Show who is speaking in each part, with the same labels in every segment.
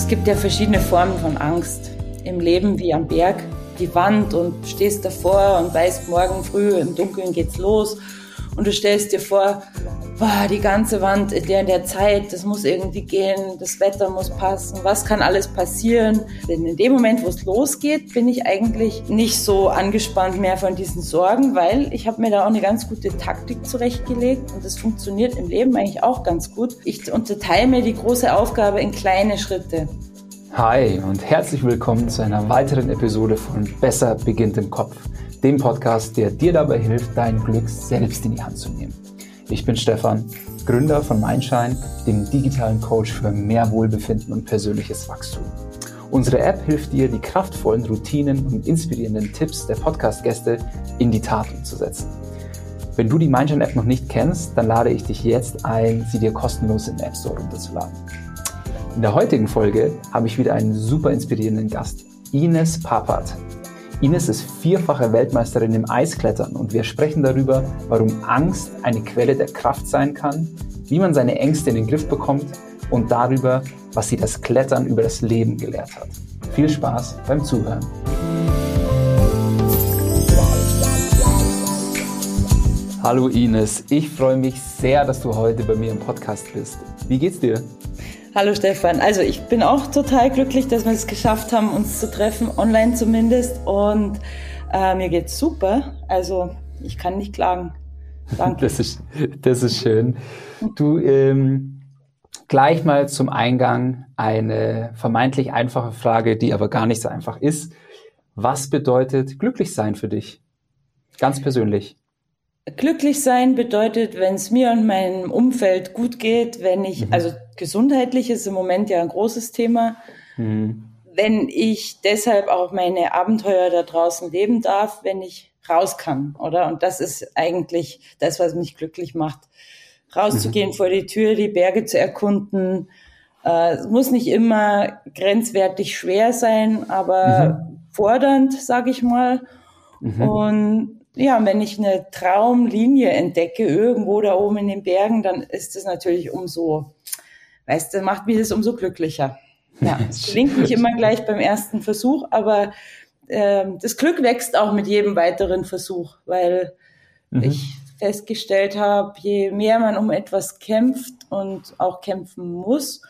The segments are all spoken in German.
Speaker 1: es gibt ja verschiedene Formen von Angst im Leben wie am Berg. Die Wand und stehst davor und weißt, morgen früh im Dunkeln geht's los und du stellst dir vor, boah, die ganze Wand in der, in der Zeit, das muss irgendwie gehen, das Wetter muss passen, was kann alles passieren. Denn in dem Moment, wo es losgeht, bin ich eigentlich nicht so angespannt mehr von diesen Sorgen, weil ich habe mir da auch eine ganz gute Taktik zurechtgelegt und das funktioniert im Leben eigentlich auch ganz gut. Ich unterteile mir die große Aufgabe in kleine Schritte.
Speaker 2: Hi und herzlich willkommen zu einer weiteren Episode von Besser beginnt im Kopf, dem Podcast, der dir dabei hilft, dein Glück selbst in die Hand zu nehmen. Ich bin Stefan, Gründer von Mindshine, dem digitalen Coach für mehr Wohlbefinden und persönliches Wachstum. Unsere App hilft dir, die kraftvollen Routinen und inspirierenden Tipps der Podcast-Gäste in die Tat umzusetzen. Wenn du die Mindshine-App noch nicht kennst, dann lade ich dich jetzt ein, sie dir kostenlos im App Store runterzuladen. In der heutigen Folge habe ich wieder einen super inspirierenden Gast, Ines Papat. Ines ist vierfache Weltmeisterin im Eisklettern und wir sprechen darüber, warum Angst eine Quelle der Kraft sein kann, wie man seine Ängste in den Griff bekommt und darüber, was sie das Klettern über das Leben gelehrt hat. Viel Spaß beim Zuhören. Hallo Ines, ich freue mich sehr, dass du heute bei mir im Podcast bist. Wie geht's dir?
Speaker 1: Hallo Stefan. Also ich bin auch total glücklich, dass wir es geschafft haben, uns zu treffen, online zumindest. Und äh, mir geht's super. Also ich kann nicht klagen.
Speaker 2: Danke. Das ist, das ist schön. Du, ähm, gleich mal zum Eingang eine vermeintlich einfache Frage, die aber gar nicht so einfach ist. Was bedeutet glücklich sein für dich? Ganz persönlich.
Speaker 1: Glücklich sein bedeutet, wenn es mir und meinem Umfeld gut geht, wenn ich, mhm. also gesundheitlich ist im Moment ja ein großes Thema, mhm. wenn ich deshalb auch meine Abenteuer da draußen leben darf, wenn ich raus kann, oder? Und das ist eigentlich das, was mich glücklich macht. Rauszugehen mhm. vor die Tür, die Berge zu erkunden. Äh, es muss nicht immer grenzwertig schwer sein, aber mhm. fordernd, sage ich mal. Mhm. Und ja, wenn ich eine Traumlinie entdecke, irgendwo da oben in den Bergen, dann ist es natürlich umso, weißt du, macht mich das umso glücklicher. Ja, es gelingt nicht immer gleich beim ersten Versuch, aber äh, das Glück wächst auch mit jedem weiteren Versuch, weil mhm. ich festgestellt habe, je mehr man um etwas kämpft und auch kämpfen muss,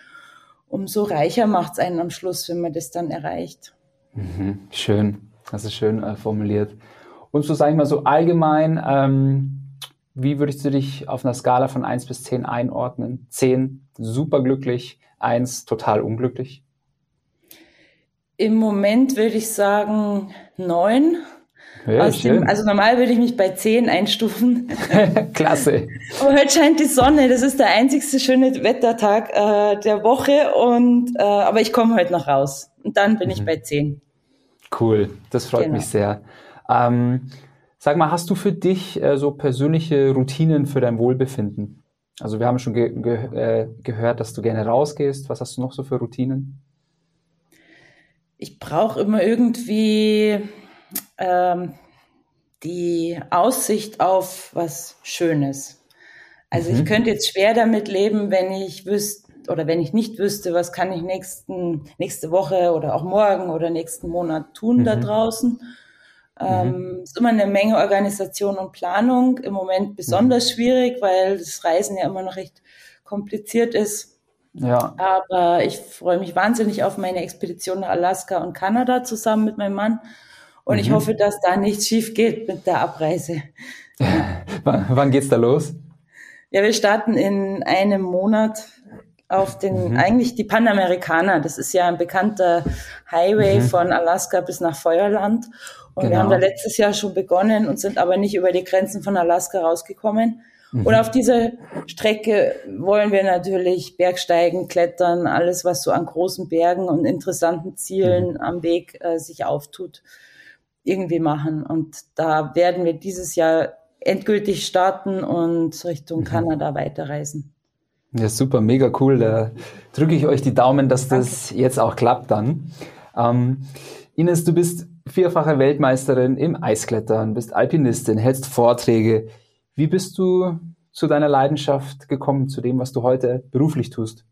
Speaker 1: umso reicher macht es einen am Schluss, wenn man das dann erreicht.
Speaker 2: Mhm. Schön, das ist schön äh, formuliert. Und so, sage ich mal, so allgemein, ähm, wie würdest du dich auf einer Skala von 1 bis 10 einordnen? 10 super glücklich, 1 total unglücklich?
Speaker 1: Im Moment würde ich sagen 9. Ja, dem, also normal würde ich mich bei 10 einstufen.
Speaker 2: Klasse.
Speaker 1: Aber heute scheint die Sonne, das ist der einzigste schöne Wettertag äh, der Woche. Und, äh, aber ich komme heute noch raus. Und dann bin mhm. ich bei 10.
Speaker 2: Cool, das freut genau. mich sehr. Ähm, sag mal, hast du für dich äh, so persönliche Routinen für dein Wohlbefinden? Also wir haben schon ge ge äh, gehört, dass du gerne rausgehst. Was hast du noch so für Routinen?
Speaker 1: Ich brauche immer irgendwie ähm, die Aussicht auf was Schönes. Also mhm. ich könnte jetzt schwer damit leben, wenn ich wüsste oder wenn ich nicht wüsste, was kann ich nächsten, nächste Woche oder auch morgen oder nächsten Monat tun mhm. da draußen. Ähm, mhm. ist immer eine Menge Organisation und Planung. Im Moment besonders mhm. schwierig, weil das Reisen ja immer noch recht kompliziert ist. Ja. Aber ich freue mich wahnsinnig auf meine Expedition nach Alaska und Kanada zusammen mit meinem Mann. Und mhm. ich hoffe, dass da nichts schief geht mit der Abreise.
Speaker 2: wann, wann geht's da los?
Speaker 1: Ja, wir starten in einem Monat auf den, mhm. eigentlich die Panamerikaner. Das ist ja ein bekannter Highway mhm. von Alaska bis nach Feuerland. Und genau. wir haben da letztes Jahr schon begonnen und sind aber nicht über die Grenzen von Alaska rausgekommen. Mhm. Und auf dieser Strecke wollen wir natürlich Bergsteigen, Klettern, alles, was so an großen Bergen und interessanten Zielen mhm. am Weg äh, sich auftut, irgendwie machen. Und da werden wir dieses Jahr endgültig starten und Richtung mhm. Kanada weiterreisen.
Speaker 2: Ja, super, mega cool. Da drücke ich euch die Daumen, dass das Danke. jetzt auch klappt dann. Ähm, Ines, du bist vierfache Weltmeisterin im Eisklettern, bist Alpinistin, hältst Vorträge. Wie bist du zu deiner Leidenschaft gekommen, zu dem, was du heute beruflich tust?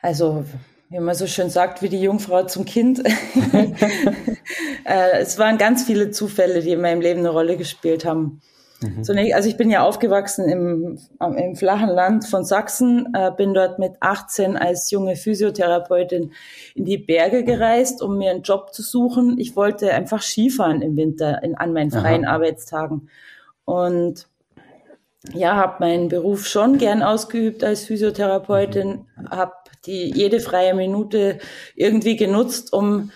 Speaker 1: Also wie man so schön sagt, wie die Jungfrau zum Kind. äh, es waren ganz viele Zufälle, die in meinem Leben eine Rolle gespielt haben. Mhm. Zunächst, also ich bin ja aufgewachsen im, im flachen Land von Sachsen, äh, bin dort mit 18 als junge Physiotherapeutin in die Berge gereist, um mir einen Job zu suchen. Ich wollte einfach Skifahren im Winter in, an meinen freien Aha. Arbeitstagen. Und ja, habe meinen Beruf schon gern ausgeübt als Physiotherapeutin, mhm. habe die jede freie Minute irgendwie genutzt, um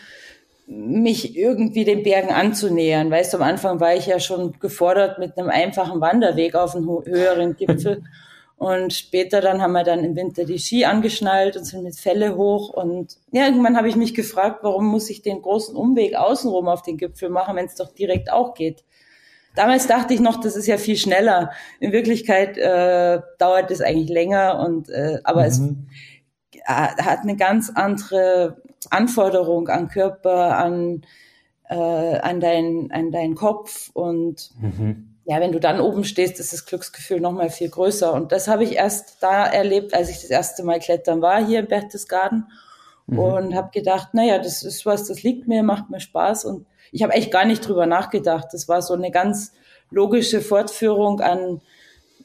Speaker 1: mich irgendwie den Bergen anzunähern. Weißt du, am Anfang war ich ja schon gefordert mit einem einfachen Wanderweg auf einen höheren Gipfel. Und später dann haben wir dann im Winter die Ski angeschnallt und sind mit Felle hoch. Und ja, irgendwann habe ich mich gefragt, warum muss ich den großen Umweg außenrum auf den Gipfel machen, wenn es doch direkt auch geht. Damals dachte ich noch, das ist ja viel schneller. In Wirklichkeit äh, dauert es eigentlich länger und äh, aber mhm. es hat eine ganz andere Anforderung an Körper, an, äh, an, dein, an deinen Kopf und mhm. ja, wenn du dann oben stehst, ist das Glücksgefühl noch mal viel größer. Und das habe ich erst da erlebt, als ich das erste Mal klettern war hier im Berchtesgaden mhm. und habe gedacht, naja, das ist was, das liegt mir, macht mir Spaß und ich habe echt gar nicht drüber nachgedacht. Das war so eine ganz logische Fortführung an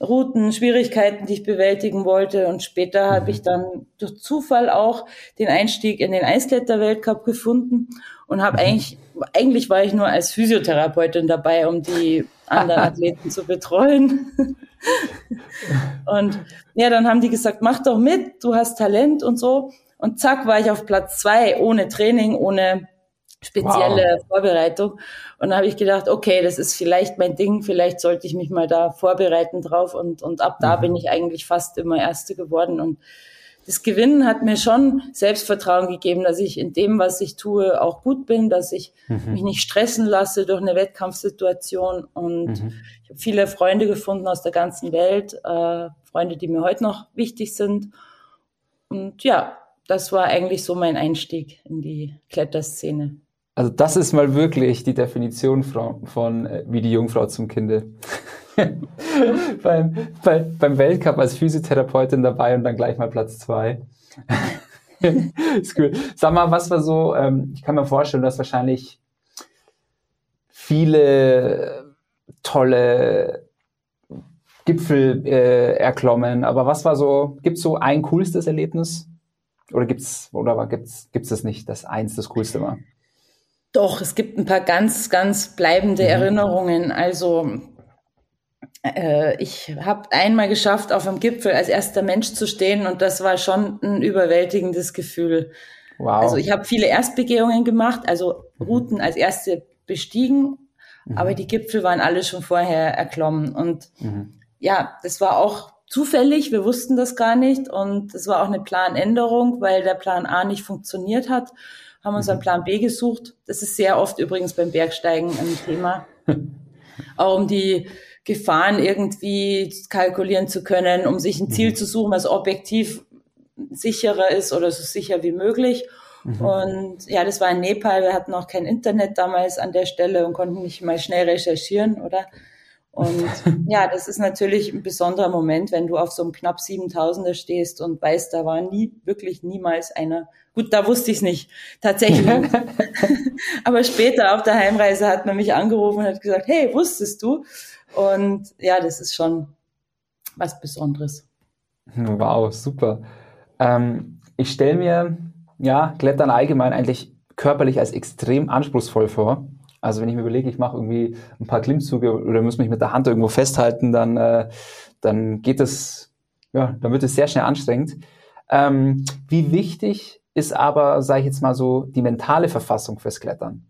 Speaker 1: Routen, Schwierigkeiten, die ich bewältigen wollte. Und später mhm. habe ich dann durch Zufall auch den Einstieg in den Eiskletter-Weltcup gefunden und habe mhm. eigentlich, eigentlich war ich nur als Physiotherapeutin dabei, um die anderen Athleten zu betreuen. und ja, dann haben die gesagt, mach doch mit, du hast Talent und so. Und zack, war ich auf Platz zwei, ohne Training, ohne spezielle wow. Vorbereitung. Und da habe ich gedacht, okay, das ist vielleicht mein Ding, vielleicht sollte ich mich mal da vorbereiten drauf. Und, und ab da mhm. bin ich eigentlich fast immer Erste geworden. Und das Gewinnen hat mir schon Selbstvertrauen gegeben, dass ich in dem, was ich tue, auch gut bin, dass ich mhm. mich nicht stressen lasse durch eine Wettkampfsituation. Und mhm. ich habe viele Freunde gefunden aus der ganzen Welt, äh, Freunde, die mir heute noch wichtig sind. Und ja, das war eigentlich so mein Einstieg in die Kletterszene.
Speaker 2: Also das ist mal wirklich die Definition von, von äh, wie die Jungfrau zum Kinde. beim, bei, beim Weltcup als Physiotherapeutin dabei und dann gleich mal Platz zwei. ist cool. Sag mal, was war so, ähm, ich kann mir vorstellen, dass wahrscheinlich viele tolle Gipfel äh, erklommen, aber was war so, gibt es so ein coolstes Erlebnis? Oder gibt's, oder gibt's, gibt's das nicht, dass eins das coolste war?
Speaker 1: Doch, es gibt ein paar ganz, ganz bleibende mhm. Erinnerungen. Also äh, ich habe einmal geschafft, auf dem Gipfel als erster Mensch zu stehen und das war schon ein überwältigendes Gefühl. Wow. Also ich habe viele Erstbegehungen gemacht, also mhm. Routen als erste bestiegen, mhm. aber die Gipfel waren alle schon vorher erklommen. Und mhm. ja, das war auch zufällig, wir wussten das gar nicht und es war auch eine Planänderung, weil der Plan A nicht funktioniert hat haben uns einen mhm. Plan B gesucht. Das ist sehr oft übrigens beim Bergsteigen ein Thema. Auch um die Gefahren irgendwie kalkulieren zu können, um sich ein Ziel mhm. zu suchen, was objektiv sicherer ist oder so sicher wie möglich. Mhm. Und ja, das war in Nepal. Wir hatten auch kein Internet damals an der Stelle und konnten nicht mal schnell recherchieren, oder? Und ja, das ist natürlich ein besonderer Moment, wenn du auf so einem knapp 7000er stehst und weißt, da war nie, wirklich niemals einer. Gut, da wusste ich es nicht, tatsächlich. Aber später auf der Heimreise hat man mich angerufen und hat gesagt, hey, wusstest du? Und ja, das ist schon was Besonderes.
Speaker 2: Wow, super. Ähm, ich stelle mir, ja, Klettern allgemein eigentlich körperlich als extrem anspruchsvoll vor. Also wenn ich mir überlege, ich mache irgendwie ein paar Klimmzüge oder muss mich mit der Hand irgendwo festhalten, dann, äh, dann geht es, ja, dann wird es sehr schnell anstrengend. Ähm, wie wichtig ist aber, sage ich jetzt mal so, die mentale Verfassung fürs Klettern?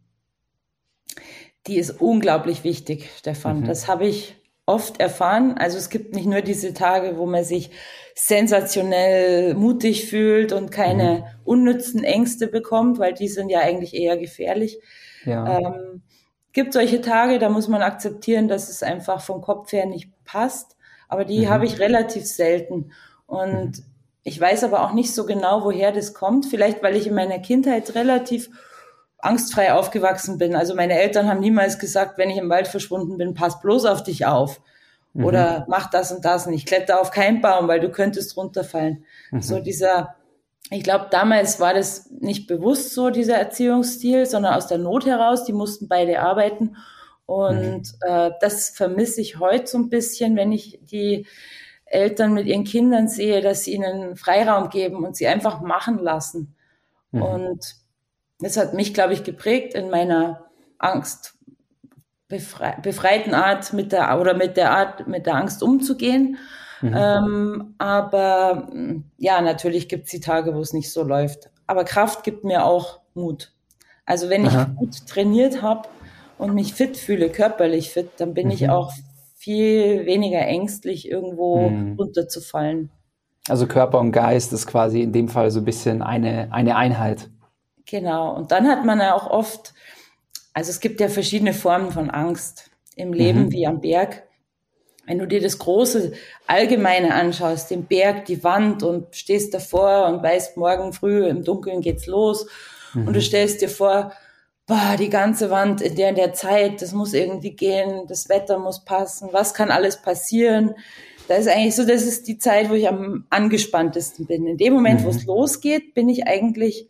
Speaker 1: Die ist unglaublich wichtig, Stefan. Mhm. Das habe ich oft erfahren. Also es gibt nicht nur diese Tage, wo man sich sensationell mutig fühlt und keine mhm. unnützen Ängste bekommt, weil die sind ja eigentlich eher gefährlich, ja. Ähm, gibt solche Tage, da muss man akzeptieren, dass es einfach vom Kopf her nicht passt. Aber die mhm. habe ich relativ selten. Und mhm. ich weiß aber auch nicht so genau, woher das kommt. Vielleicht, weil ich in meiner Kindheit relativ angstfrei aufgewachsen bin. Also meine Eltern haben niemals gesagt, wenn ich im Wald verschwunden bin, pass bloß auf dich auf. Mhm. Oder mach das und das und ich kletter auf keinen Baum, weil du könntest runterfallen. Mhm. So dieser ich glaube, damals war das nicht bewusst so, dieser Erziehungsstil, sondern aus der Not heraus. Die mussten beide arbeiten. Und mhm. äh, das vermisse ich heute so ein bisschen, wenn ich die Eltern mit ihren Kindern sehe, dass sie ihnen Freiraum geben und sie einfach machen lassen. Mhm. Und das hat mich, glaube ich, geprägt in meiner Angst befreiten Art mit der oder mit der Art mit der Angst umzugehen Mhm. Ähm, aber ja, natürlich gibt es die Tage, wo es nicht so läuft. Aber Kraft gibt mir auch Mut. Also wenn Aha. ich gut trainiert habe und mich fit fühle, körperlich fit, dann bin mhm. ich auch viel weniger ängstlich, irgendwo mhm. runterzufallen.
Speaker 2: Also Körper und Geist ist quasi in dem Fall so ein bisschen eine, eine Einheit.
Speaker 1: Genau. Und dann hat man ja auch oft, also es gibt ja verschiedene Formen von Angst im Leben mhm. wie am Berg. Wenn du dir das große Allgemeine anschaust, den Berg, die Wand und stehst davor und weißt, morgen früh im Dunkeln geht's los mhm. und du stellst dir vor, boah, die ganze Wand in der, in der Zeit, das muss irgendwie gehen, das Wetter muss passen, was kann alles passieren? Da ist eigentlich so, das ist die Zeit, wo ich am angespanntesten bin. In dem Moment, mhm. wo es losgeht, bin ich eigentlich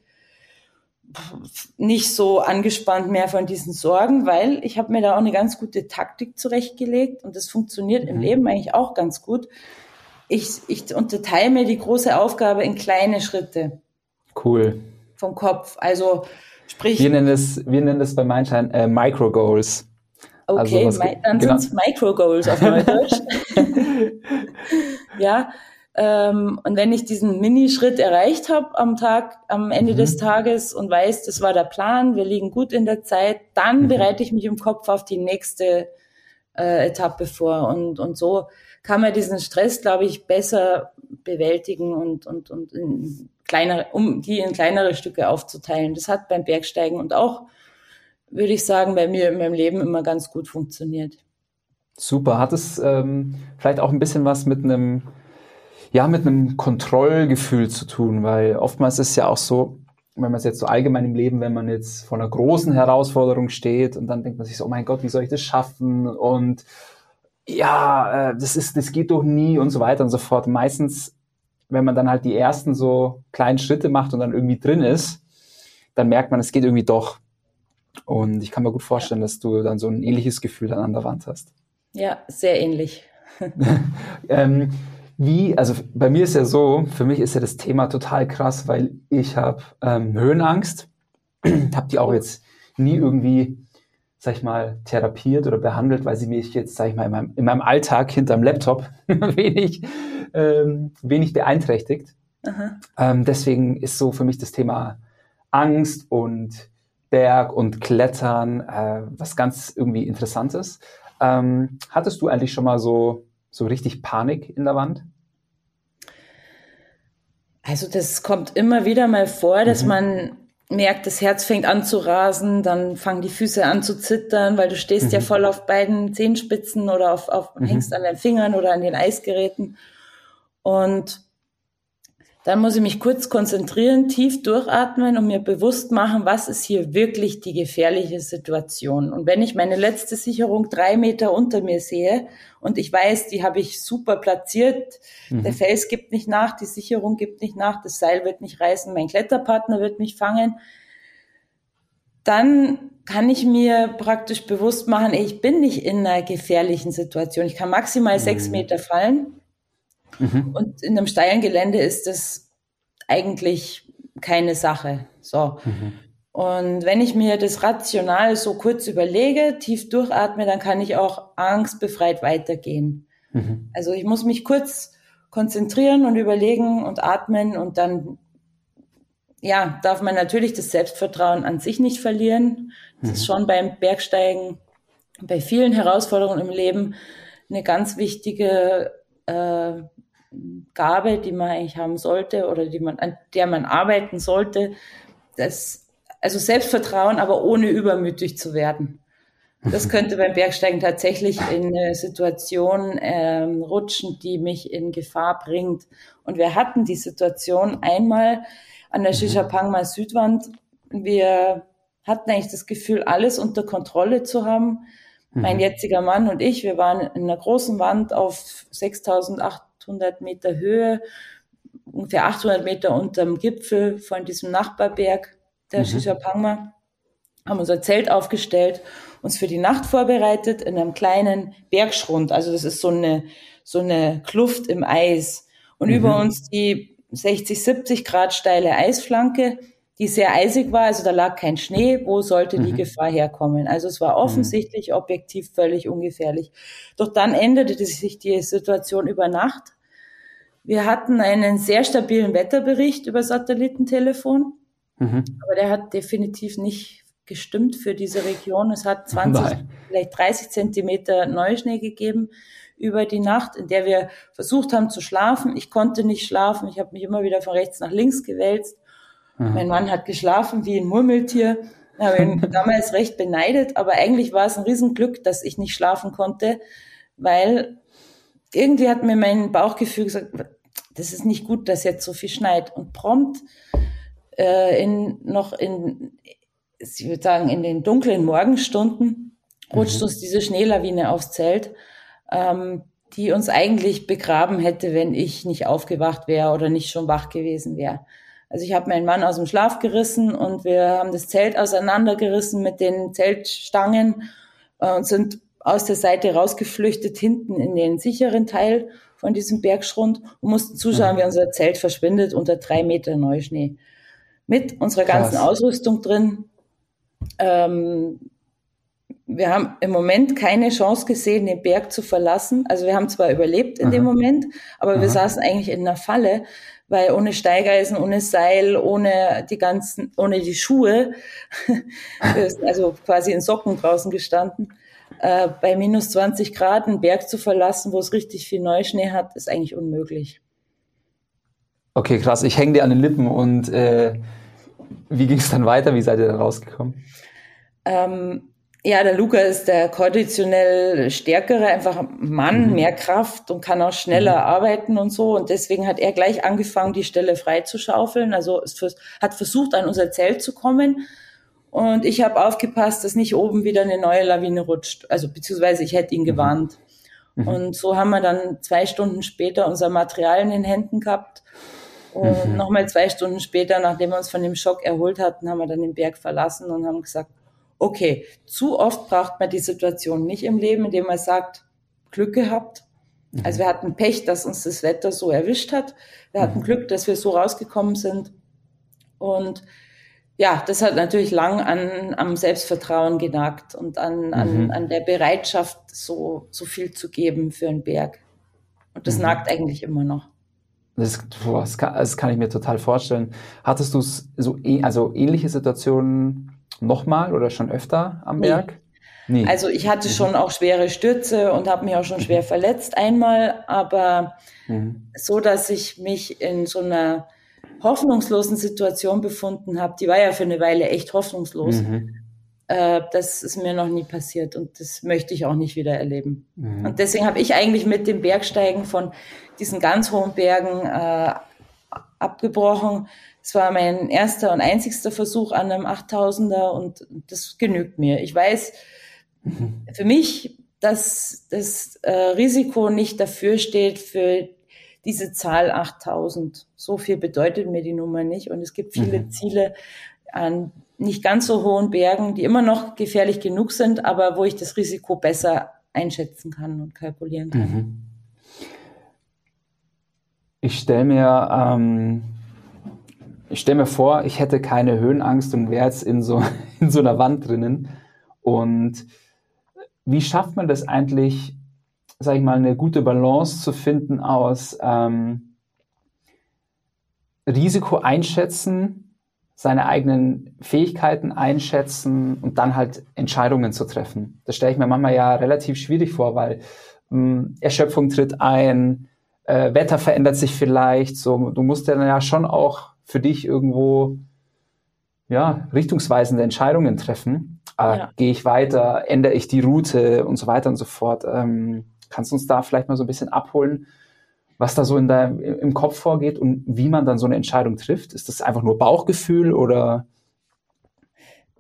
Speaker 1: nicht so angespannt mehr von diesen Sorgen, weil ich habe mir da auch eine ganz gute Taktik zurechtgelegt und das funktioniert mhm. im Leben eigentlich auch ganz gut. Ich, ich unterteile mir die große Aufgabe in kleine Schritte.
Speaker 2: Cool.
Speaker 1: Vom Kopf. Also sprich.
Speaker 2: Wir nennen das, wir nennen das bei Mindshine äh, Micro Goals.
Speaker 1: Okay, also, dann genau. sind es Micro Goals auf Neudeutsch. ja, ähm, und wenn ich diesen Minischritt erreicht habe am Tag, am Ende mhm. des Tages und weiß, das war der Plan, wir liegen gut in der Zeit, dann mhm. bereite ich mich im Kopf auf die nächste äh, Etappe vor. Und, und so kann man diesen Stress, glaube ich, besser bewältigen und, und, und in kleinere, um die in kleinere Stücke aufzuteilen. Das hat beim Bergsteigen und auch, würde ich sagen, bei mir in meinem Leben immer ganz gut funktioniert.
Speaker 2: Super. Hat es ähm, vielleicht auch ein bisschen was mit einem ja, mit einem Kontrollgefühl zu tun, weil oftmals ist es ja auch so, wenn man es jetzt so allgemein im Leben, wenn man jetzt vor einer großen Herausforderung steht und dann denkt man sich so, oh mein Gott, wie soll ich das schaffen? Und ja, äh, das ist, das geht doch nie und so weiter und so fort. Meistens, wenn man dann halt die ersten so kleinen Schritte macht und dann irgendwie drin ist, dann merkt man, es geht irgendwie doch. Und ich kann mir gut vorstellen, dass du dann so ein ähnliches Gefühl dann an der Wand hast.
Speaker 1: Ja, sehr ähnlich.
Speaker 2: ähm, wie, also bei mir ist ja so, für mich ist ja das Thema total krass, weil ich habe ähm, Höhenangst, habe die auch jetzt nie irgendwie, sag ich mal, therapiert oder behandelt, weil sie mich jetzt, sag ich mal, in meinem, in meinem Alltag hinterm Laptop wenig, ähm, wenig beeinträchtigt. Ähm, deswegen ist so für mich das Thema Angst und Berg und Klettern äh, was ganz irgendwie Interessantes. Ähm, hattest du eigentlich schon mal so so richtig Panik in der Wand?
Speaker 1: Also das kommt immer wieder mal vor, dass mhm. man merkt, das Herz fängt an zu rasen, dann fangen die Füße an zu zittern, weil du stehst mhm. ja voll auf beiden Zehenspitzen oder auf, auf mhm. hängst an den Fingern oder an den Eisgeräten. Und dann muss ich mich kurz konzentrieren, tief durchatmen und mir bewusst machen, was ist hier wirklich die gefährliche Situation. Und wenn ich meine letzte Sicherung drei Meter unter mir sehe und ich weiß, die habe ich super platziert, mhm. der Fels gibt nicht nach, die Sicherung gibt nicht nach, das Seil wird nicht reißen, mein Kletterpartner wird mich fangen, dann kann ich mir praktisch bewusst machen, ich bin nicht in einer gefährlichen Situation. Ich kann maximal mhm. sechs Meter fallen Mhm. Und in einem steilen Gelände ist das eigentlich keine Sache. So. Mhm. Und wenn ich mir das rational so kurz überlege, tief durchatme, dann kann ich auch angstbefreit weitergehen. Mhm. Also ich muss mich kurz konzentrieren und überlegen und atmen und dann, ja, darf man natürlich das Selbstvertrauen an sich nicht verlieren. Das ist mhm. schon beim Bergsteigen, bei vielen Herausforderungen im Leben eine ganz wichtige äh, Gabe, die man eigentlich haben sollte oder die man, an der man arbeiten sollte. Das, also Selbstvertrauen, aber ohne übermütig zu werden. Das könnte beim Bergsteigen tatsächlich in eine Situation ähm, rutschen, die mich in Gefahr bringt. Und wir hatten die Situation einmal an der Shishapangma Südwand. Wir hatten eigentlich das Gefühl, alles unter Kontrolle zu haben. Mein mhm. jetziger Mann und ich, wir waren in einer großen Wand auf 6800 Meter Höhe, ungefähr 800 Meter unterm Gipfel von diesem Nachbarberg, der mhm. Shishapangma, haben unser Zelt aufgestellt, uns für die Nacht vorbereitet in einem kleinen Bergschrund. Also das ist so eine, so eine Kluft im Eis. Und mhm. über uns die 60, 70 Grad steile Eisflanke, die sehr eisig war. Also da lag kein Schnee. Wo sollte mhm. die Gefahr herkommen? Also es war mhm. offensichtlich mhm. objektiv völlig ungefährlich. Doch dann änderte sich die Situation über Nacht. Wir hatten einen sehr stabilen Wetterbericht über Satellitentelefon. Mhm. Aber der hat definitiv nicht gestimmt für diese Region. Es hat 20, Nein. vielleicht 30 Zentimeter Neuschnee gegeben über die Nacht, in der wir versucht haben zu schlafen. Ich konnte nicht schlafen. Ich habe mich immer wieder von rechts nach links gewälzt. Mhm. Mein Mann hat geschlafen wie ein Murmeltier. Ich habe ihn damals recht beneidet, aber eigentlich war es ein Riesenglück, dass ich nicht schlafen konnte, weil irgendwie hat mir mein Bauchgefühl gesagt, das ist nicht gut, dass jetzt so viel schneit. Und prompt äh, in, noch in, ich würde sagen, in den dunklen Morgenstunden rutscht mhm. uns diese Schneelawine aufs Zelt, ähm, die uns eigentlich begraben hätte, wenn ich nicht aufgewacht wäre oder nicht schon wach gewesen wäre. Also ich habe meinen Mann aus dem Schlaf gerissen und wir haben das Zelt auseinandergerissen mit den Zeltstangen äh, und sind aus der Seite rausgeflüchtet hinten in den sicheren Teil von diesem Bergschrund und mussten zuschauen, mhm. wie unser Zelt verschwindet unter drei Meter Neuschnee. Mit unserer ganzen Krass. Ausrüstung drin, ähm, wir haben im Moment keine Chance gesehen, den Berg zu verlassen. Also wir haben zwar überlebt in Aha. dem Moment, aber Aha. wir saßen eigentlich in einer Falle, weil ohne Steigeisen, ohne Seil, ohne die ganzen, ohne die Schuhe, also quasi in Socken draußen gestanden, äh, bei minus 20 Grad einen Berg zu verlassen, wo es richtig viel Neuschnee hat, ist eigentlich unmöglich.
Speaker 2: Okay, krass. Ich hänge dir an den Lippen und äh, wie ging es dann weiter? Wie seid ihr dann rausgekommen?
Speaker 1: Ähm, ja, der Luca ist der konditionell stärkere, einfach Mann, mhm. mehr Kraft und kann auch schneller mhm. arbeiten und so. Und deswegen hat er gleich angefangen, die Stelle freizuschaufeln. Also es hat versucht, an unser Zelt zu kommen. Und ich habe aufgepasst, dass nicht oben wieder eine neue Lawine rutscht. Also beziehungsweise ich hätte ihn mhm. gewarnt. Mhm. Und so haben wir dann zwei Stunden später unser Material in den Händen gehabt und mhm. nochmal zwei Stunden später, nachdem wir uns von dem Schock erholt hatten, haben wir dann den Berg verlassen und haben gesagt, okay, zu oft braucht man die Situation nicht im Leben, indem man sagt, Glück gehabt. Mhm. Also wir hatten Pech, dass uns das Wetter so erwischt hat. Wir hatten mhm. Glück, dass wir so rausgekommen sind. Und ja, das hat natürlich lang an, am Selbstvertrauen genagt und an, an, mhm. an der Bereitschaft, so, so viel zu geben für einen Berg. Und das mhm. nagt eigentlich immer noch.
Speaker 2: Das, das, kann, das, kann, ich mir total vorstellen. Hattest du so also ähnliche Situationen nochmal oder schon öfter am Berg?
Speaker 1: Nee. Also ich hatte mhm. schon auch schwere Stürze und habe mich auch schon mhm. schwer verletzt einmal, aber mhm. so, dass ich mich in so einer hoffnungslosen Situation befunden habe, die war ja für eine Weile echt hoffnungslos. Mhm. Äh, das ist mir noch nie passiert und das möchte ich auch nicht wieder erleben. Mhm. Und deswegen habe ich eigentlich mit dem Bergsteigen von diesen ganz hohen Bergen äh, abgebrochen. Es war mein erster und einzigster Versuch an einem 8000er und das genügt mir. Ich weiß mhm. für mich, dass das äh, Risiko nicht dafür steht für diese Zahl 8000. So viel bedeutet mir die Nummer nicht und es gibt viele mhm. Ziele an nicht ganz so hohen Bergen, die immer noch gefährlich genug sind, aber wo ich das Risiko besser einschätzen kann und kalkulieren kann. Mhm.
Speaker 2: Ich stelle mir, ähm, ich mir vor, ich hätte keine Höhenangst und wäre jetzt in so, in so einer Wand drinnen. Und wie schafft man das eigentlich, sage ich mal, eine gute Balance zu finden aus ähm, Risiko einschätzen, seine eigenen Fähigkeiten einschätzen und dann halt Entscheidungen zu treffen. Das stelle ich mir manchmal ja relativ schwierig vor, weil mh, hm, Erschöpfung tritt ein, äh, Wetter verändert sich vielleicht, so du musst dann ja schon auch für dich irgendwo ja, richtungsweisende Entscheidungen treffen. Äh, ja. Gehe ich weiter, ändere ich die Route und so weiter und so fort. Ähm, kannst du uns da vielleicht mal so ein bisschen abholen, was da so in deinem, im Kopf vorgeht und wie man dann so eine Entscheidung trifft? Ist das einfach nur Bauchgefühl oder?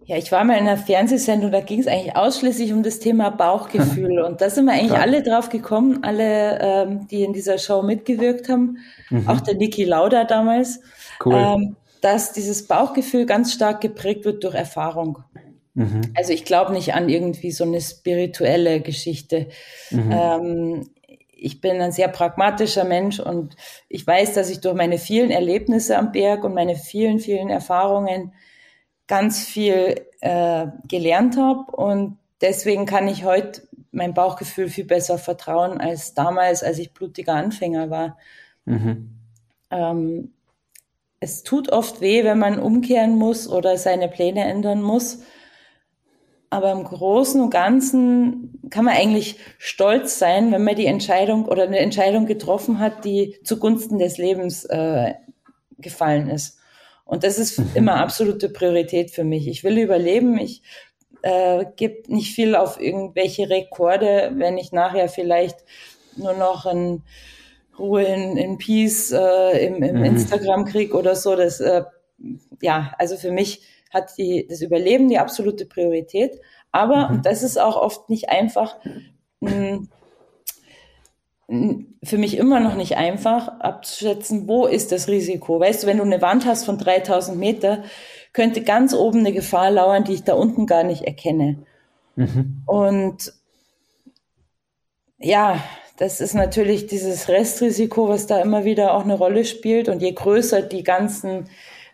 Speaker 1: Ja, ich war mal in einer Fernsehsendung, da ging es eigentlich ausschließlich um das Thema Bauchgefühl. Und da sind wir eigentlich ja. alle drauf gekommen, alle, ähm, die in dieser Show mitgewirkt haben, mhm. auch der Niki Lauda damals, cool. ähm, dass dieses Bauchgefühl ganz stark geprägt wird durch Erfahrung. Mhm. Also ich glaube nicht an irgendwie so eine spirituelle Geschichte. Mhm. Ähm, ich bin ein sehr pragmatischer Mensch und ich weiß, dass ich durch meine vielen Erlebnisse am Berg und meine vielen, vielen Erfahrungen ganz viel äh, gelernt habe und deswegen kann ich heute mein Bauchgefühl viel besser vertrauen als damals, als ich blutiger Anfänger war. Mhm. Ähm, es tut oft weh, wenn man umkehren muss oder seine Pläne ändern muss. Aber im Großen und Ganzen kann man eigentlich stolz sein, wenn man die Entscheidung oder eine Entscheidung getroffen hat, die zugunsten des Lebens äh, gefallen ist. Und das ist mhm. immer absolute Priorität für mich. Ich will überleben. Ich äh, gebe nicht viel auf irgendwelche Rekorde, wenn ich nachher vielleicht nur noch in Ruhe in, in Peace äh, im, im mhm. Instagram krieg oder so. Das, äh, ja, also für mich hat die, das Überleben die absolute Priorität. Aber, mhm. und das ist auch oft nicht einfach, mh, hm, für mich immer noch nicht einfach abzuschätzen, wo ist das Risiko. Weißt du, wenn du eine Wand hast von 3000 Meter, könnte ganz oben eine Gefahr lauern, die ich da unten gar nicht erkenne. Mhm. Und ja, das ist natürlich dieses Restrisiko, was da immer wieder auch eine Rolle spielt. Und je größer die ganzen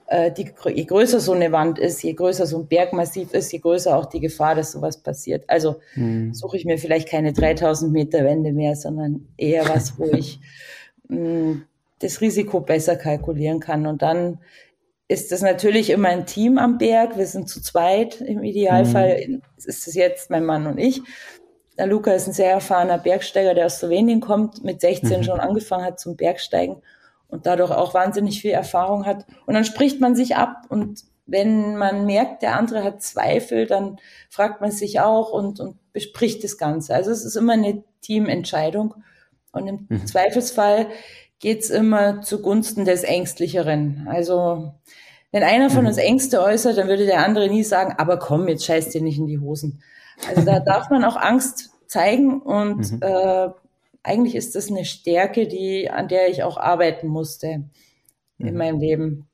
Speaker 1: äh, die, je größer so eine Wand ist, je größer so ein Bergmassiv ist, je größer auch die Gefahr, dass sowas passiert. Also mhm. suche ich mir vielleicht keine 3000 Meter Wände mehr, sondern eher was, wo ich mh, mm, das Risiko besser kalkulieren kann. Und dann ist das natürlich immer ein Team am Berg. Wir sind zu zweit. Im Idealfall mhm. ist es jetzt mein Mann und ich. Der Luca ist ein sehr erfahrener Bergsteiger, der aus Slowenien kommt, mit 16 mhm. schon angefangen hat zum Bergsteigen und dadurch auch wahnsinnig viel Erfahrung hat. Und dann spricht man sich ab und wenn man merkt, der andere hat Zweifel, dann fragt man sich auch und, und bespricht das Ganze. Also es ist immer eine Teamentscheidung. Und im mhm. Zweifelsfall geht's immer zugunsten des Ängstlicheren. Also wenn einer von mhm. uns Ängste äußert, dann würde der andere nie sagen, aber komm, jetzt scheiß dir nicht in die Hosen. Also da darf man auch Angst zeigen und mhm. äh, eigentlich ist das eine Stärke, die, an der ich auch arbeiten musste in mhm. meinem Leben.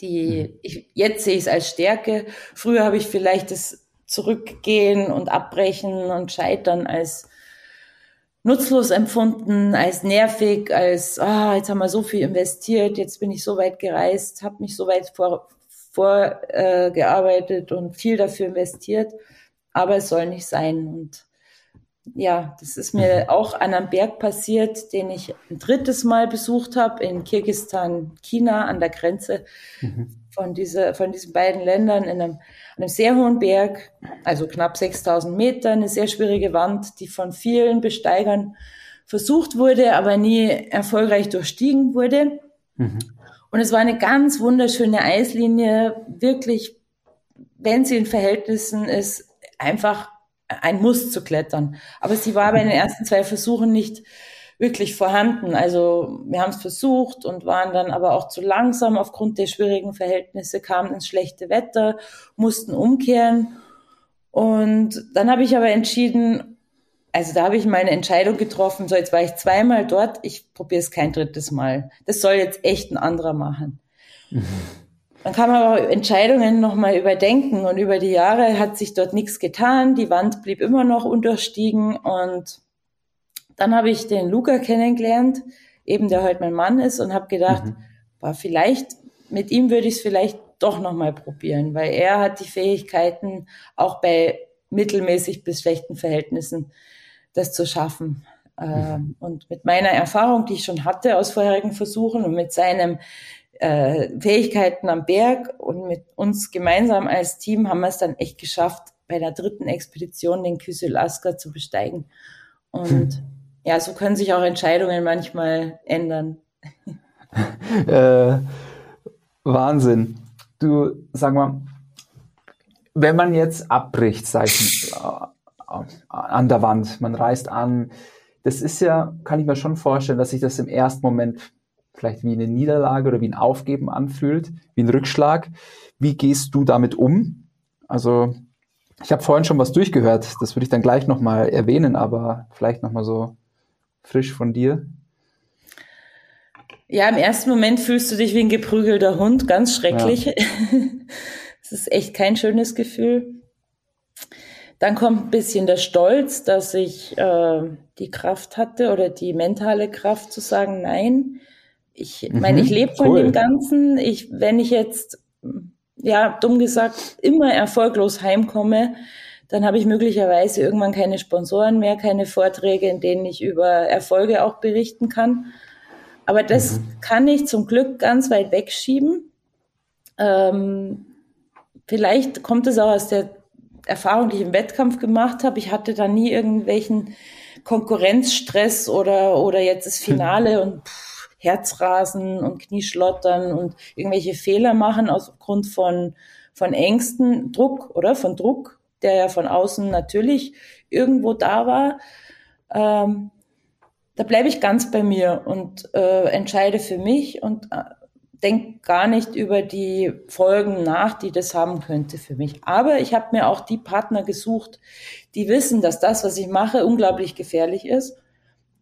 Speaker 1: Die, mhm. ich, jetzt sehe ich es als Stärke. Früher habe ich vielleicht das Zurückgehen und Abbrechen und Scheitern als nutzlos empfunden, als nervig, als, ah, jetzt haben wir so viel investiert, jetzt bin ich so weit gereist, habe mich so weit vorgearbeitet vor, äh, und viel dafür investiert, aber es soll nicht sein. Und ja, das ist mir mhm. auch an einem Berg passiert, den ich ein drittes Mal besucht habe in Kirgistan, China an der Grenze mhm. von, diese, von diesen beiden Ländern in einem, einem sehr hohen Berg, also knapp 6000 Meter, eine sehr schwierige Wand, die von vielen Besteigern versucht wurde, aber nie erfolgreich durchstiegen wurde. Mhm. Und es war eine ganz wunderschöne Eislinie, wirklich, wenn sie in Verhältnissen ist, einfach ein Muss zu klettern. Aber sie war bei den ersten zwei Versuchen nicht wirklich vorhanden. Also wir haben es versucht und waren dann aber auch zu langsam aufgrund der schwierigen Verhältnisse, kamen ins schlechte Wetter, mussten umkehren. Und dann habe ich aber entschieden, also da habe ich meine Entscheidung getroffen, so jetzt war ich zweimal dort, ich probiere es kein drittes Mal. Das soll jetzt echt ein anderer machen. Mhm. Dann kann man aber Entscheidungen nochmal überdenken und über die Jahre hat sich dort nichts getan. Die Wand blieb immer noch unterstiegen und dann habe ich den Luca kennengelernt, eben der heute mein Mann ist und habe gedacht, mhm. boah, vielleicht mit ihm würde ich es vielleicht doch nochmal probieren, weil er hat die Fähigkeiten, auch bei mittelmäßig bis schlechten Verhältnissen das zu schaffen. Mhm. Ähm, und mit meiner Erfahrung, die ich schon hatte aus vorherigen Versuchen und mit seinem äh, Fähigkeiten am Berg und mit uns gemeinsam als Team haben wir es dann echt geschafft, bei der dritten Expedition den Kysyl Asker zu besteigen. Und hm. ja, so können sich auch Entscheidungen manchmal ändern.
Speaker 2: äh, Wahnsinn. Du, sag mal, wenn man jetzt abbricht, sag ich, äh, an der Wand, man reist an, das ist ja, kann ich mir schon vorstellen, dass sich das im ersten Moment vielleicht wie eine Niederlage oder wie ein Aufgeben anfühlt, wie ein Rückschlag. Wie gehst du damit um? Also ich habe vorhin schon was durchgehört, das würde ich dann gleich nochmal erwähnen, aber vielleicht nochmal so frisch von dir.
Speaker 1: Ja, im ersten Moment fühlst du dich wie ein geprügelter Hund, ganz schrecklich. Ja. Es ist echt kein schönes Gefühl. Dann kommt ein bisschen der Stolz, dass ich äh, die Kraft hatte oder die mentale Kraft zu sagen, nein. Ich mhm, meine, ich lebe von cool. dem Ganzen. Ich, wenn ich jetzt, ja, dumm gesagt, immer erfolglos heimkomme, dann habe ich möglicherweise irgendwann keine Sponsoren mehr, keine Vorträge, in denen ich über Erfolge auch berichten kann. Aber das mhm. kann ich zum Glück ganz weit wegschieben. Ähm, vielleicht kommt es auch aus der Erfahrung, die ich im Wettkampf gemacht habe. Ich hatte da nie irgendwelchen Konkurrenzstress oder, oder jetzt das Finale und pff, Herzrasen und Knieschlottern und irgendwelche Fehler machen aufgrund von, von Ängsten, Druck, oder? Von Druck, der ja von außen natürlich irgendwo da war. Ähm, da bleibe ich ganz bei mir und äh, entscheide für mich und äh, denke gar nicht über die Folgen nach, die das haben könnte für mich. Aber ich habe mir auch die Partner gesucht, die wissen, dass das, was ich mache, unglaublich gefährlich ist.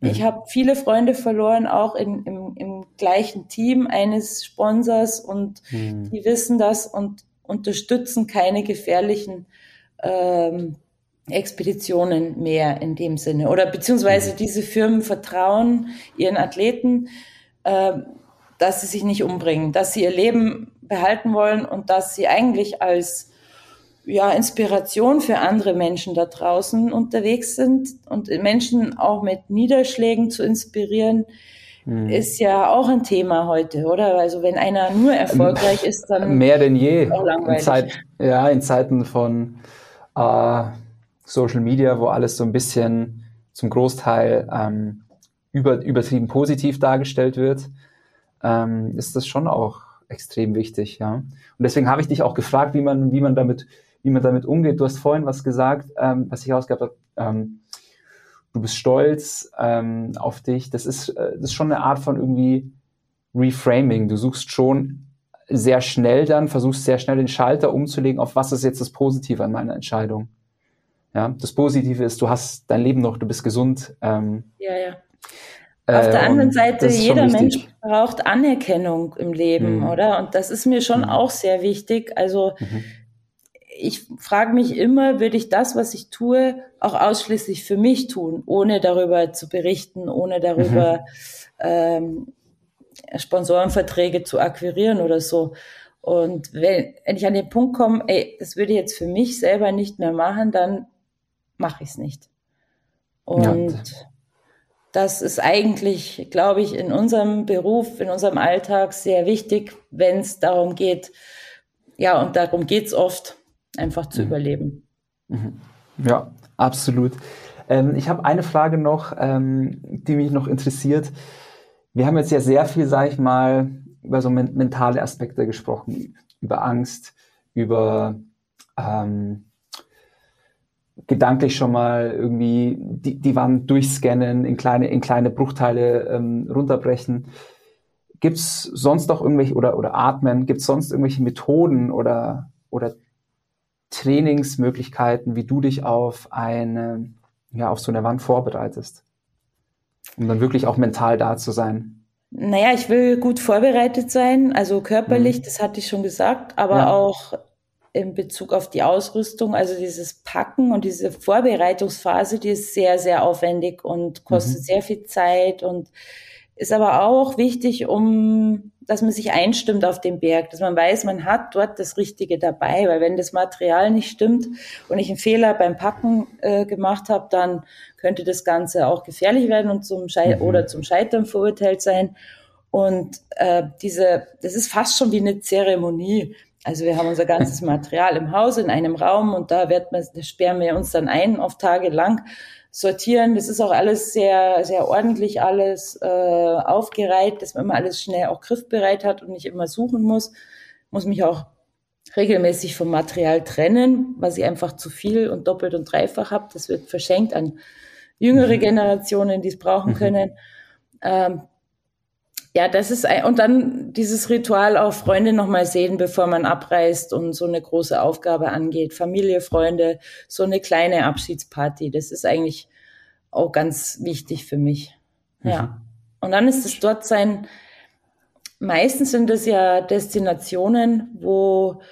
Speaker 1: Mhm. Ich habe viele Freunde verloren, auch in, im, im gleichen Team eines Sponsors und mhm. die wissen das und unterstützen keine gefährlichen ähm, Expeditionen mehr in dem Sinne. Oder beziehungsweise mhm. diese Firmen vertrauen ihren Athleten, äh, dass sie sich nicht umbringen, dass sie ihr Leben behalten wollen und dass sie eigentlich als ja, Inspiration für andere Menschen da draußen unterwegs sind und Menschen auch mit Niederschlägen zu inspirieren, hm. ist ja auch ein Thema heute, oder? Also wenn einer nur erfolgreich ist, dann
Speaker 2: mehr denn je. In Zeit, ja, in Zeiten von äh, Social Media, wo alles so ein bisschen zum Großteil ähm, über, übertrieben positiv dargestellt wird, ähm, ist das schon auch extrem wichtig, ja. Und deswegen habe ich dich auch gefragt, wie man, wie man damit, wie man damit umgeht. Du hast vorhin was gesagt, ähm, was ich ausgehabt habe. Ähm, du bist stolz ähm, auf dich. Das ist, äh, das ist schon eine Art von irgendwie Reframing. Du suchst schon sehr schnell dann, versuchst sehr schnell den Schalter umzulegen, auf was ist jetzt das Positive an meiner Entscheidung. Ja, das Positive ist, du hast dein Leben noch, du bist gesund.
Speaker 1: Ähm, ja, ja. Auf der äh, anderen Seite, jeder Mensch braucht Anerkennung im Leben, mhm. oder? Und das ist mir schon mhm. auch sehr wichtig. Also mhm. Ich frage mich immer, würde ich das, was ich tue, auch ausschließlich für mich tun, ohne darüber zu berichten, ohne darüber mhm. ähm, Sponsorenverträge zu akquirieren oder so. Und wenn, wenn ich an den Punkt komme, ey, das würde ich jetzt für mich selber nicht mehr machen, dann mache ich es nicht. Und ja. das ist eigentlich, glaube ich, in unserem Beruf, in unserem Alltag sehr wichtig, wenn es darum geht, ja, und darum geht es oft, einfach zu mhm. überleben.
Speaker 2: Mhm. Ja, absolut. Ähm, ich habe eine Frage noch, ähm, die mich noch interessiert. Wir haben jetzt ja sehr viel, sage ich mal, über so men mentale Aspekte gesprochen, über Angst, über ähm, gedanklich schon mal irgendwie die, die Wand durchscannen, in kleine, in kleine Bruchteile ähm, runterbrechen. Gibt es sonst noch irgendwelche, oder, oder atmen, gibt es sonst irgendwelche Methoden oder, oder Trainingsmöglichkeiten, wie du dich auf eine, ja, auf so eine Wand vorbereitest? Um dann wirklich auch mental da zu sein.
Speaker 1: Naja, ich will gut vorbereitet sein, also körperlich, mhm. das hatte ich schon gesagt, aber ja. auch in Bezug auf die Ausrüstung, also dieses Packen und diese Vorbereitungsphase, die ist sehr, sehr aufwendig und kostet mhm. sehr viel Zeit und ist aber auch wichtig, um, dass man sich einstimmt auf den Berg, dass man weiß, man hat dort das Richtige dabei, weil wenn das Material nicht stimmt und ich einen Fehler beim Packen äh, gemacht habe, dann könnte das Ganze auch gefährlich werden und zum Schei mhm. oder zum Scheitern verurteilt sein. Und äh, diese, das ist fast schon wie eine Zeremonie. Also wir haben unser ganzes Material im Haus in einem Raum und da wird man, sperren wir uns dann ein auf Tage lang sortieren. Das ist auch alles sehr, sehr ordentlich alles äh, aufgereiht, dass man immer alles schnell auch griffbereit hat und nicht immer suchen muss. Muss mich auch regelmäßig vom Material trennen, was ich einfach zu viel und doppelt und dreifach habe. Das wird verschenkt an jüngere mhm. Generationen, die es brauchen mhm. können. Ähm, ja, das ist ein, und dann dieses Ritual auch Freunde nochmal sehen, bevor man abreist und so eine große Aufgabe angeht. Familie, Freunde, so eine kleine Abschiedsparty. Das ist eigentlich auch ganz wichtig für mich. Mhm. Ja. Und dann ist es dort sein, meistens sind es ja Destinationen, wo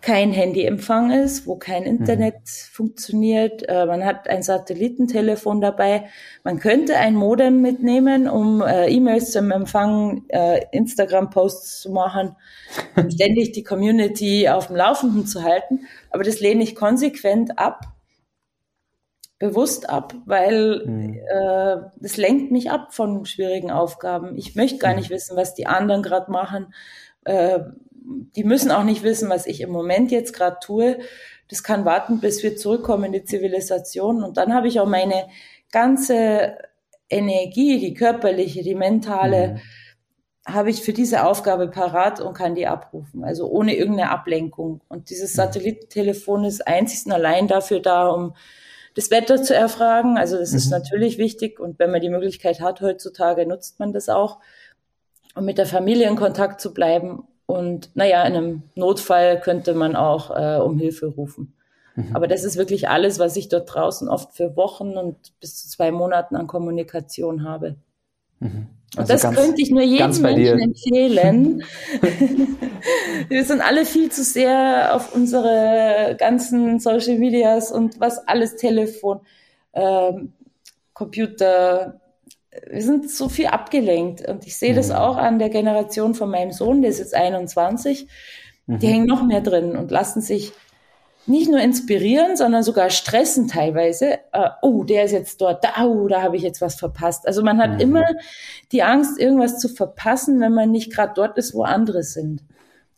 Speaker 1: kein Handyempfang ist, wo kein mhm. Internet mhm. funktioniert. Äh, man hat ein Satellitentelefon dabei. Man könnte ein Modem mitnehmen, um äh, E-Mails zum Empfangen, äh, Instagram-Posts zu machen, um ständig die Community auf dem Laufenden zu halten. Aber das lehne ich konsequent ab, bewusst ab, weil mhm. äh, das lenkt mich ab von schwierigen Aufgaben. Ich möchte gar mhm. nicht wissen, was die anderen gerade machen. Die müssen auch nicht wissen, was ich im Moment jetzt gerade tue. Das kann warten, bis wir zurückkommen in die Zivilisation. Und dann habe ich auch meine ganze Energie, die körperliche, die mentale, mhm. habe ich für diese Aufgabe parat und kann die abrufen. Also ohne irgendeine Ablenkung. Und dieses mhm. Satellitentelefon ist einzig und allein dafür da, um das Wetter zu erfragen. Also das mhm. ist natürlich wichtig. Und wenn man die Möglichkeit hat heutzutage, nutzt man das auch. Um mit der Familie in Kontakt zu bleiben und naja, in einem Notfall könnte man auch äh, um Hilfe rufen. Mhm. Aber das ist wirklich alles, was ich dort draußen oft für Wochen und bis zu zwei Monaten an Kommunikation habe. Mhm. Also und das könnte ich nur jedem Menschen empfehlen. Wir sind alle viel zu sehr auf unsere ganzen Social Medias und was alles Telefon, ähm, Computer, wir sind so viel abgelenkt. Und ich sehe mhm. das auch an der Generation von meinem Sohn, der ist jetzt 21. Mhm. Die hängen noch mehr drin und lassen sich nicht nur inspirieren, sondern sogar stressen teilweise. Uh, oh, der ist jetzt dort, da, oh, da habe ich jetzt was verpasst. Also man hat mhm. immer die Angst, irgendwas zu verpassen, wenn man nicht gerade dort ist, wo andere sind.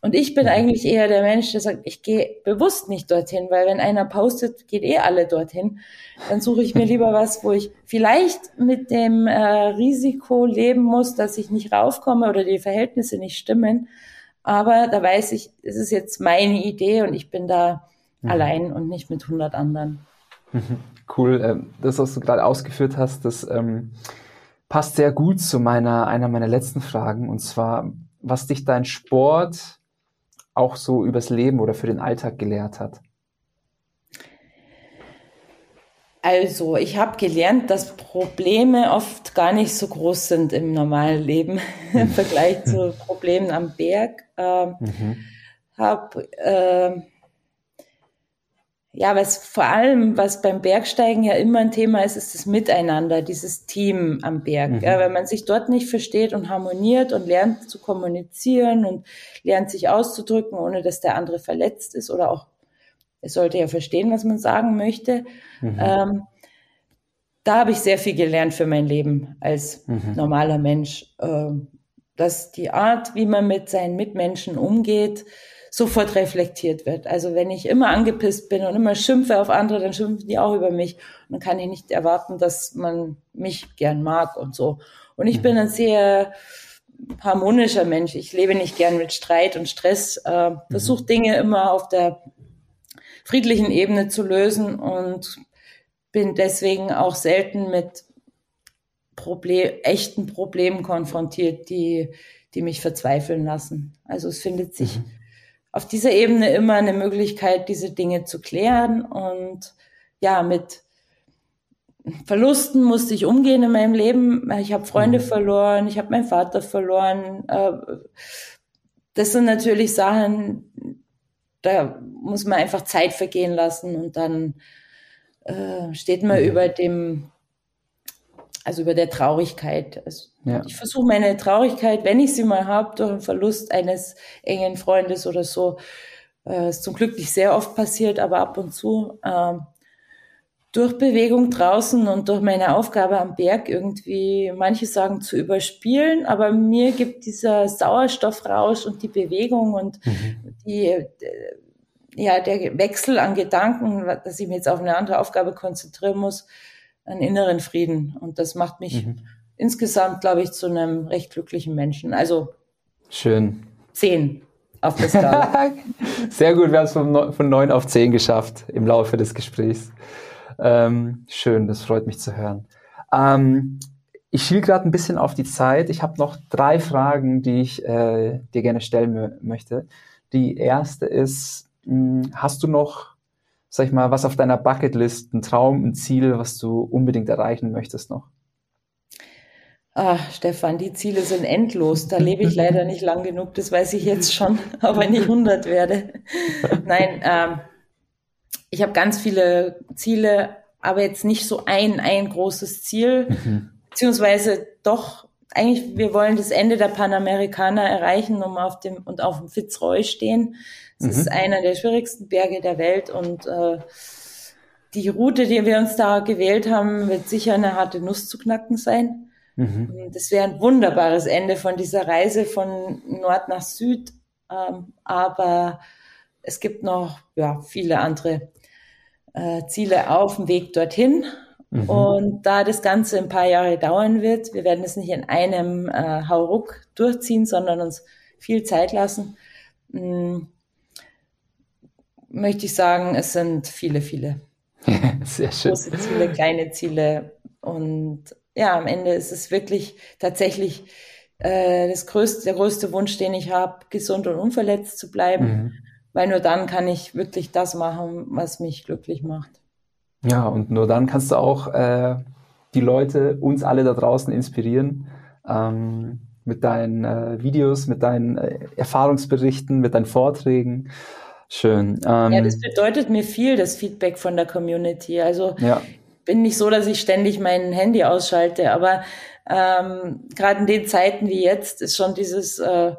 Speaker 1: Und ich bin eigentlich eher der Mensch, der sagt, ich gehe bewusst nicht dorthin, weil wenn einer postet, geht eh alle dorthin. Dann suche ich mir lieber was, wo ich vielleicht mit dem äh, Risiko leben muss, dass ich nicht raufkomme oder die Verhältnisse nicht stimmen. Aber da weiß ich, es ist jetzt meine Idee und ich bin da mhm. allein und nicht mit 100 anderen.
Speaker 2: Cool. Ähm, das, was du gerade ausgeführt hast, das ähm, passt sehr gut zu meiner, einer meiner letzten Fragen. Und zwar, was dich dein Sport auch so übers Leben oder für den Alltag gelehrt hat?
Speaker 1: Also, ich habe gelernt, dass Probleme oft gar nicht so groß sind im normalen Leben im Vergleich zu Problemen am Berg. Ähm, mhm. Habe äh, ja, was vor allem, was beim Bergsteigen ja immer ein Thema ist, ist das Miteinander, dieses Team am Berg. Mhm. Ja, wenn man sich dort nicht versteht und harmoniert und lernt zu kommunizieren und lernt sich auszudrücken, ohne dass der andere verletzt ist oder auch, es sollte ja verstehen, was man sagen möchte. Mhm. Ähm, da habe ich sehr viel gelernt für mein Leben als mhm. normaler Mensch. Äh, dass die Art, wie man mit seinen Mitmenschen umgeht, sofort reflektiert wird. Also wenn ich immer angepisst bin und immer schimpfe auf andere, dann schimpfen die auch über mich. Und dann kann ich nicht erwarten, dass man mich gern mag und so. Und ich bin ein sehr harmonischer Mensch. Ich lebe nicht gern mit Streit und Stress, äh, versuche Dinge immer auf der friedlichen Ebene zu lösen und bin deswegen auch selten mit Problem, echten Problemen konfrontiert, die, die mich verzweifeln lassen. Also es findet sich mhm auf dieser Ebene immer eine Möglichkeit, diese Dinge zu klären. Und ja, mit Verlusten musste ich umgehen in meinem Leben. Ich habe Freunde mhm. verloren, ich habe meinen Vater verloren. Äh, das sind natürlich Sachen, da muss man einfach Zeit vergehen lassen und dann äh, steht man mhm. über dem also über der Traurigkeit. Also ja. Ich versuche meine Traurigkeit, wenn ich sie mal habe, durch den Verlust eines engen Freundes oder so, äh, ist zum Glück nicht sehr oft passiert, aber ab und zu, äh, durch Bewegung draußen und durch meine Aufgabe am Berg irgendwie, manche sagen zu überspielen, aber mir gibt dieser Sauerstoffrausch und die Bewegung und mhm. die, äh, ja, der Wechsel an Gedanken, dass ich mich jetzt auf eine andere Aufgabe konzentrieren muss, einen inneren Frieden. Und das macht mich mhm. insgesamt, glaube ich, zu einem recht glücklichen Menschen. Also
Speaker 2: schön.
Speaker 1: Zehn auf der Skala.
Speaker 2: Sehr gut, wir haben es von, von neun auf zehn geschafft im Laufe des Gesprächs. Ähm, schön, das freut mich zu hören. Ähm, ich schiel gerade ein bisschen auf die Zeit. Ich habe noch drei Fragen, die ich äh, dir gerne stellen möchte. Die erste ist, mh, hm, hast du noch, sag ich mal, was auf deiner Bucketlist, ein Traum, ein Ziel, was du unbedingt erreichen möchtest noch?
Speaker 1: Ah, Stefan, die Ziele sind endlos. Da lebe ich leider nicht lang genug, das weiß ich jetzt schon, auch wenn ich 100 werde. Nein, ähm, ich habe ganz viele Ziele, aber jetzt nicht so ein, ein großes Ziel, mhm. beziehungsweise doch, eigentlich, wir wollen das Ende der Panamerikaner erreichen um auf dem, und auf dem Fitzroy stehen. Es mhm. ist einer der schwierigsten Berge der Welt und äh, die Route, die wir uns da gewählt haben, wird sicher eine harte Nuss zu knacken sein. Mhm. Das wäre ein wunderbares Ende von dieser Reise von Nord nach Süd. Ähm, aber es gibt noch ja, viele andere äh, Ziele auf dem Weg dorthin. Mhm. Und da das Ganze ein paar Jahre dauern wird, wir werden es nicht in einem äh, Hauruck durchziehen, sondern uns viel Zeit lassen, hm, möchte ich sagen, es sind viele, viele.
Speaker 2: Sehr schön.
Speaker 1: Große Ziele, kleine Ziele. Und ja, am Ende ist es wirklich tatsächlich äh, das größte, der größte Wunsch, den ich habe, gesund und unverletzt zu bleiben, mhm. weil nur dann kann ich wirklich das machen, was mich glücklich macht.
Speaker 2: Ja, und nur dann kannst du auch äh, die Leute, uns alle da draußen inspirieren. Ähm, mit deinen äh, Videos, mit deinen äh, Erfahrungsberichten, mit deinen Vorträgen. Schön.
Speaker 1: Ähm, ja, das bedeutet mir viel, das Feedback von der Community. Also ja bin nicht so, dass ich ständig mein Handy ausschalte, aber ähm, gerade in den Zeiten wie jetzt ist schon dieses äh,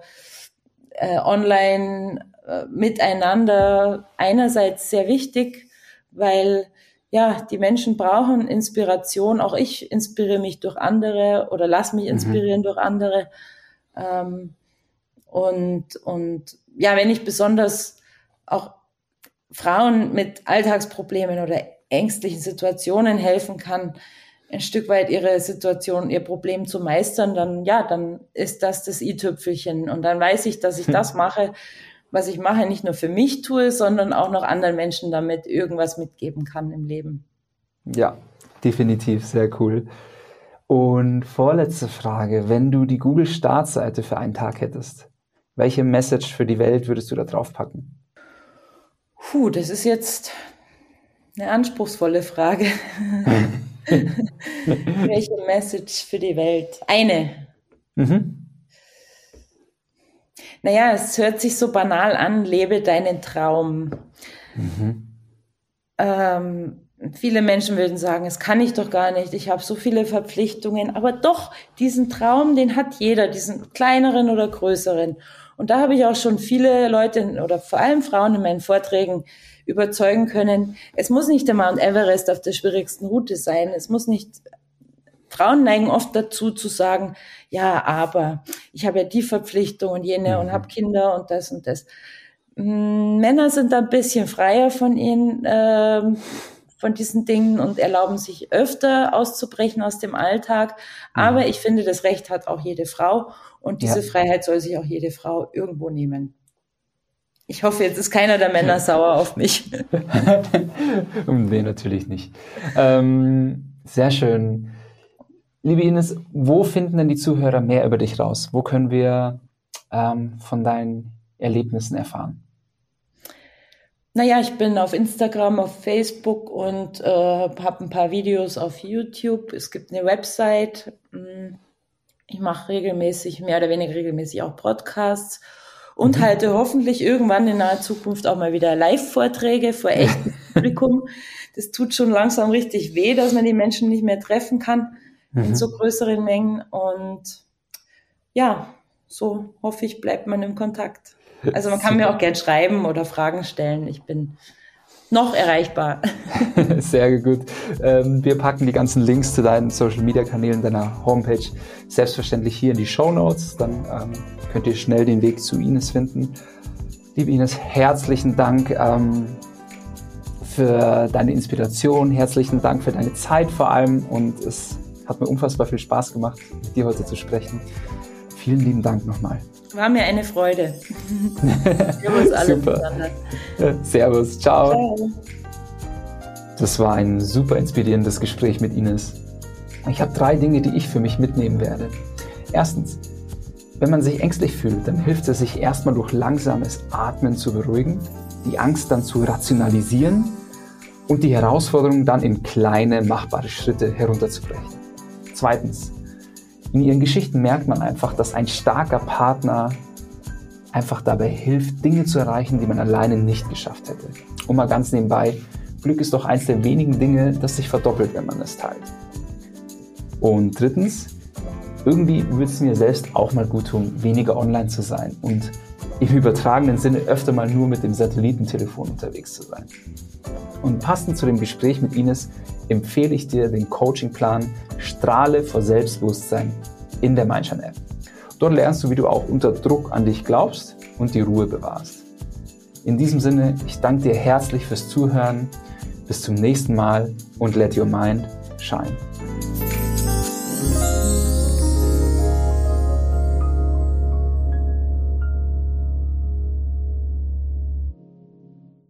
Speaker 1: äh, Online äh, Miteinander einerseits sehr wichtig, weil ja, die Menschen brauchen Inspiration. Auch ich inspiriere mich durch andere oder lass mich mhm. inspirieren mhm. durch andere. Ähm, und, und ja, wenn ich besonders auch Frauen mit Alltagsproblemen oder ängstlichen Situationen helfen kann, ein Stück weit ihre Situation, ihr Problem zu meistern, dann ja, dann ist das das i-Tüpfelchen. Und dann weiß ich, dass ich das mache, was ich mache, nicht nur für mich tue, sondern auch noch anderen Menschen damit irgendwas mitgeben kann im Leben.
Speaker 2: Ja, definitiv, sehr cool. Und vorletzte Frage, wenn du die Google-Startseite für einen Tag hättest, welche Message für die Welt würdest du da drauf packen?
Speaker 1: Puh, das ist jetzt eine anspruchsvolle Frage. Welche Message für die Welt? Eine. Mhm. Naja, es hört sich so banal an, lebe deinen Traum. Mhm. Ähm, viele Menschen würden sagen, es kann ich doch gar nicht, ich habe so viele Verpflichtungen, aber doch, diesen Traum, den hat jeder, diesen kleineren oder größeren. Und da habe ich auch schon viele Leute oder vor allem Frauen in meinen Vorträgen überzeugen können. Es muss nicht der Mount Everest auf der schwierigsten Route sein. Es muss nicht Frauen neigen oft dazu zu sagen, ja, aber ich habe ja die Verpflichtung und jene mhm. und habe Kinder und das und das. Hm, Männer sind da ein bisschen freier von ihnen, äh, von diesen Dingen und erlauben sich öfter auszubrechen aus dem Alltag. Mhm. Aber ich finde, das Recht hat auch jede Frau und diese ja. Freiheit soll sich auch jede Frau irgendwo nehmen. Ich hoffe, jetzt ist keiner der Männer sauer auf mich.
Speaker 2: nee, natürlich nicht. Ähm, sehr schön. Liebe Ines, wo finden denn die Zuhörer mehr über dich raus? Wo können wir ähm, von deinen Erlebnissen erfahren?
Speaker 1: Naja, ich bin auf Instagram, auf Facebook und äh, habe ein paar Videos auf YouTube. Es gibt eine Website. Hm, ich mache regelmäßig, mehr oder weniger regelmäßig auch Podcasts und mhm. halte hoffentlich irgendwann in naher Zukunft auch mal wieder Live-Vorträge vor echtem Publikum. Das tut schon langsam richtig weh, dass man die Menschen nicht mehr treffen kann mhm. in so größeren Mengen. Und ja, so hoffe ich, bleibt man im Kontakt. Also man kann mir auch gern schreiben oder Fragen stellen. Ich bin noch erreichbar.
Speaker 2: Sehr gut. Ähm, wir packen die ganzen Links zu deinen Social Media Kanälen, deiner Homepage selbstverständlich hier in die Show Notes. Dann ähm, könnt ihr schnell den Weg zu Ines finden. Liebe Ines, herzlichen Dank ähm, für deine Inspiration, herzlichen Dank für deine Zeit vor allem und es hat mir unfassbar viel Spaß gemacht, mit dir heute zu sprechen. Vielen lieben Dank nochmal.
Speaker 1: War mir eine Freude.
Speaker 2: Servus alle Super. Servus, ciao. ciao. Das war ein super inspirierendes Gespräch mit Ines. Ich habe drei Dinge, die ich für mich mitnehmen werde. Erstens, wenn man sich ängstlich fühlt, dann hilft es sich erstmal durch langsames Atmen zu beruhigen, die Angst dann zu rationalisieren und die Herausforderung dann in kleine, machbare Schritte herunterzubrechen. Zweitens, in ihren Geschichten merkt man einfach, dass ein starker Partner einfach dabei hilft, Dinge zu erreichen, die man alleine nicht geschafft hätte. Und mal ganz nebenbei, Glück ist doch eins der wenigen Dinge, das sich verdoppelt, wenn man es teilt. Und drittens, irgendwie würde es mir selbst auch mal gut tun, weniger online zu sein und im übertragenen Sinne öfter mal nur mit dem Satellitentelefon unterwegs zu sein. Und passend zu dem Gespräch mit Ines empfehle ich dir den Coachingplan Strahle vor Selbstbewusstsein in der Mindshine App. Dort lernst du, wie du auch unter Druck an dich glaubst und die Ruhe bewahrst. In diesem Sinne, ich danke dir herzlich fürs Zuhören. Bis zum nächsten Mal und let your mind shine.